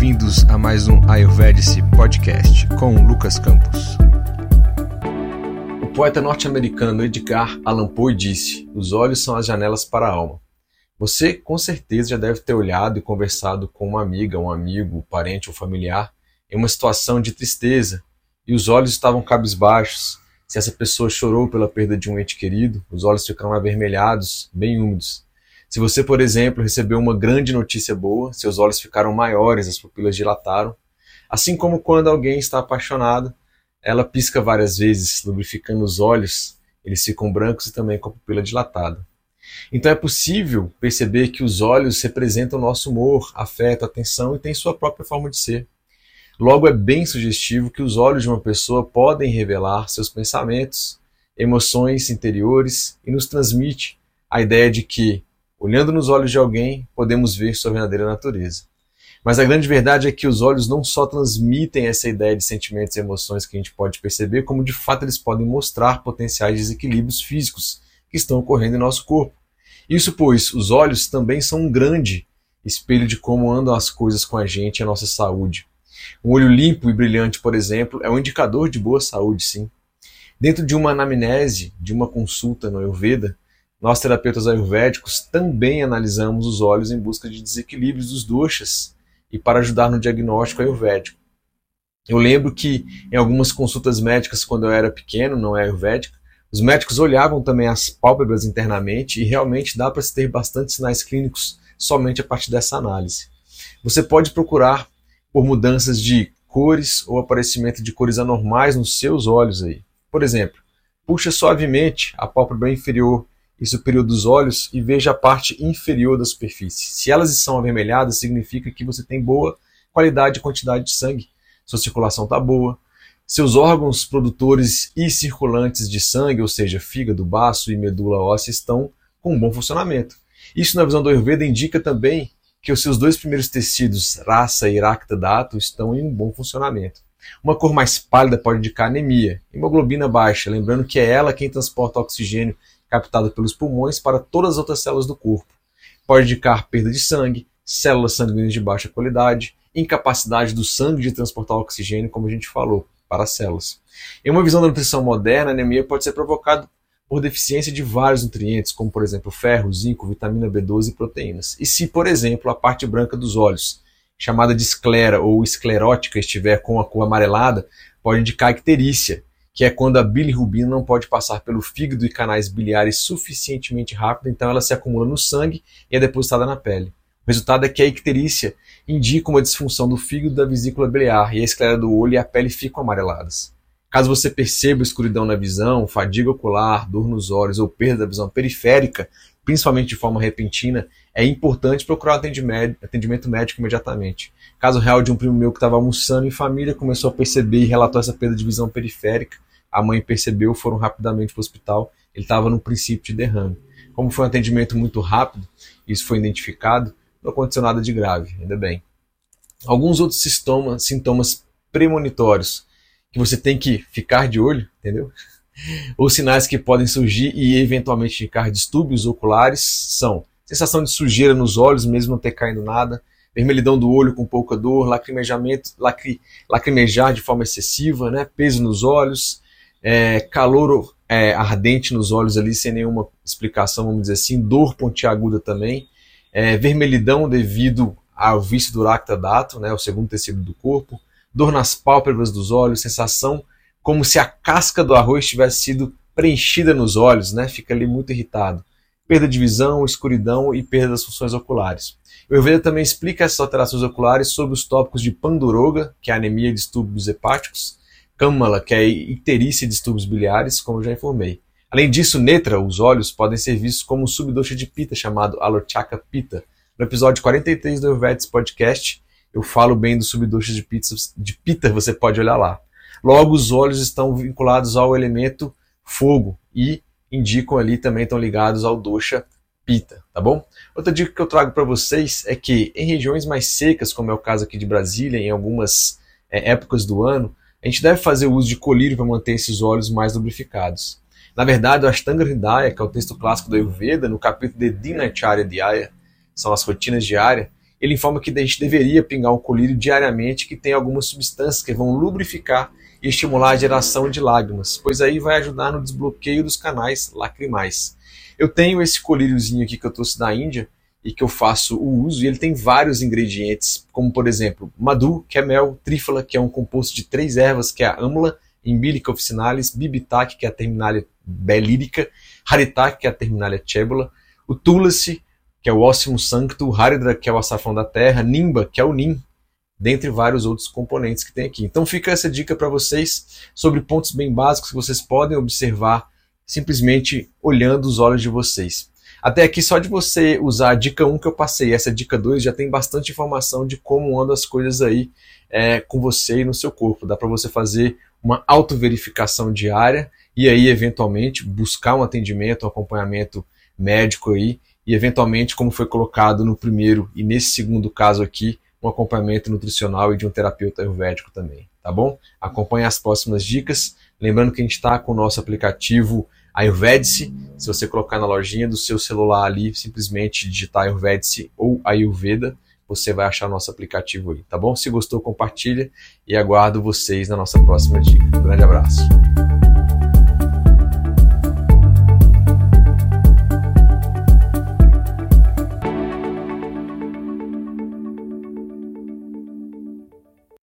Bem-vindos a mais um Ayurvedic Podcast com Lucas Campos. O poeta norte-americano Edgar Allan Poe disse: Os olhos são as janelas para a alma. Você com certeza já deve ter olhado e conversado com uma amiga, um amigo, parente ou familiar em uma situação de tristeza e os olhos estavam cabisbaixos. Se essa pessoa chorou pela perda de um ente querido, os olhos ficaram avermelhados, bem úmidos. Se você, por exemplo, recebeu uma grande notícia boa, seus olhos ficaram maiores, as pupilas dilataram. Assim como quando alguém está apaixonado, ela pisca várias vezes, lubrificando os olhos, eles ficam brancos e também com a pupila dilatada. Então é possível perceber que os olhos representam o nosso humor, afeto, atenção e têm sua própria forma de ser. Logo, é bem sugestivo que os olhos de uma pessoa podem revelar seus pensamentos, emoções interiores e nos transmite a ideia de que Olhando nos olhos de alguém, podemos ver sua verdadeira natureza. Mas a grande verdade é que os olhos não só transmitem essa ideia de sentimentos e emoções que a gente pode perceber, como de fato eles podem mostrar potenciais desequilíbrios físicos que estão ocorrendo em nosso corpo. Isso pois, os olhos também são um grande espelho de como andam as coisas com a gente e a nossa saúde. Um olho limpo e brilhante, por exemplo, é um indicador de boa saúde, sim. Dentro de uma anamnese, de uma consulta no Ayurveda, nós, terapeutas ayurvédicos, também analisamos os olhos em busca de desequilíbrios dos doshas e para ajudar no diagnóstico ayurvédico. Eu lembro que em algumas consultas médicas, quando eu era pequeno, não é ayurvédica, os médicos olhavam também as pálpebras internamente e realmente dá para se ter bastante sinais clínicos somente a partir dessa análise. Você pode procurar por mudanças de cores ou aparecimento de cores anormais nos seus olhos aí. Por exemplo, puxa suavemente a pálpebra inferior e superior dos olhos e veja a parte inferior da superfície. Se elas estão avermelhadas, significa que você tem boa qualidade e quantidade de sangue. Sua circulação está boa. Seus órgãos produtores e circulantes de sangue, ou seja, fígado, baço e medula óssea, estão com um bom funcionamento. Isso, na visão do Ayurveda, indica também que os seus dois primeiros tecidos, raça e racta dato, estão em um bom funcionamento. Uma cor mais pálida pode indicar anemia, hemoglobina baixa, lembrando que é ela quem transporta oxigênio captado pelos pulmões para todas as outras células do corpo. Pode indicar perda de sangue, células sanguíneas de baixa qualidade, incapacidade do sangue de transportar oxigênio, como a gente falou, para as células. Em uma visão da nutrição moderna, a anemia pode ser provocada por deficiência de vários nutrientes, como por exemplo ferro, zinco, vitamina B12 e proteínas. E se, por exemplo, a parte branca dos olhos, chamada de esclera ou esclerótica, estiver com a cor amarelada, pode indicar icterícia, que é quando a bilirrubina não pode passar pelo fígado e canais biliares suficientemente rápido, então ela se acumula no sangue e é depositada na pele. O resultado é que a icterícia indica uma disfunção do fígado da vesícula biliar e a esclera do olho e a pele ficam amareladas. Caso você perceba escuridão na visão, fadiga ocular, dor nos olhos ou perda da visão periférica, principalmente de forma repentina, é importante procurar atendimento médico imediatamente. Caso real de um primo meu que estava almoçando em família, começou a perceber e relatou essa perda de visão periférica. A mãe percebeu, foram rapidamente para o hospital. Ele estava no princípio de derrame. Como foi um atendimento muito rápido, isso foi identificado, não aconteceu nada de grave, ainda bem. Alguns outros sintomas, sintomas premonitórios que você tem que ficar de olho, entendeu? Os sinais que podem surgir e eventualmente indicar distúrbios oculares são sensação de sujeira nos olhos, mesmo não ter caindo nada, vermelhidão do olho com pouca dor, lacrimejamento, lacri, lacrimejar de forma excessiva, né, peso nos olhos, é, calor é, ardente nos olhos ali sem nenhuma explicação, vamos dizer assim, dor pontiaguda também, é, vermelhidão devido ao vício do racta dato, né, o segundo tecido do corpo, dor nas pálpebras dos olhos, sensação como se a casca do arroz tivesse sido preenchida nos olhos, né, fica ali muito irritado. Perda de visão, escuridão e perda das funções oculares. O Ayurveda também explica essas alterações oculares sob os tópicos de Panduroga, que é anemia e distúrbios hepáticos, Kamala, que é icterícia e distúrbios biliares, como já informei. Além disso, Netra, os olhos, podem ser vistos como um subdoxa de Pita, chamado Alochaka Pita. No episódio 43 do Ayurvedics Podcast, eu falo bem dos subdoxas de pita, de pita, você pode olhar lá. Logo, os olhos estão vinculados ao elemento fogo e indicam ali também estão ligados ao dosha pita, tá bom? Outra dica que eu trago para vocês é que em regiões mais secas, como é o caso aqui de Brasília, em algumas é, épocas do ano, a gente deve fazer uso de colírio para manter esses óleos mais lubrificados. Na verdade, o Ashtanga Hridaya, que é o texto clássico do Ayurveda, no capítulo de Dinacharya Dhyaya, são as rotinas diárias, ele informa que a gente deveria pingar um colírio diariamente que tem algumas substâncias que vão lubrificar e estimular a geração de lágrimas, pois aí vai ajudar no desbloqueio dos canais lacrimais. Eu tenho esse colíriozinho aqui que eu trouxe da Índia e que eu faço o uso, e ele tem vários ingredientes, como por exemplo, madu, que é mel, trífala, que é um composto de três ervas, que é a amla, Imbilica officinalis, Bibitac, que é a terminália belírica, Haritac, que é a terminália chebula, o Tulasi, que é o Óssimo Sancto, Haridra, que é o açafrão da terra, Nimba, que é o Nim, dentre vários outros componentes que tem aqui. Então fica essa dica para vocês sobre pontos bem básicos que vocês podem observar simplesmente olhando os olhos de vocês. Até aqui, só de você usar a dica 1 que eu passei, essa dica 2 já tem bastante informação de como andam as coisas aí é, com você e no seu corpo. Dá para você fazer uma autoverificação diária e aí, eventualmente, buscar um atendimento, um acompanhamento médico aí e, eventualmente, como foi colocado no primeiro e nesse segundo caso aqui, um acompanhamento nutricional e de um terapeuta ayurvédico também, tá bom? Acompanhe as próximas dicas. Lembrando que a gente está com o nosso aplicativo Ayurvedice. Se você colocar na lojinha do seu celular ali, simplesmente digitar Ayurvedice ou Ayurveda, você vai achar nosso aplicativo aí, tá bom? Se gostou, compartilha e aguardo vocês na nossa próxima dica. Grande abraço.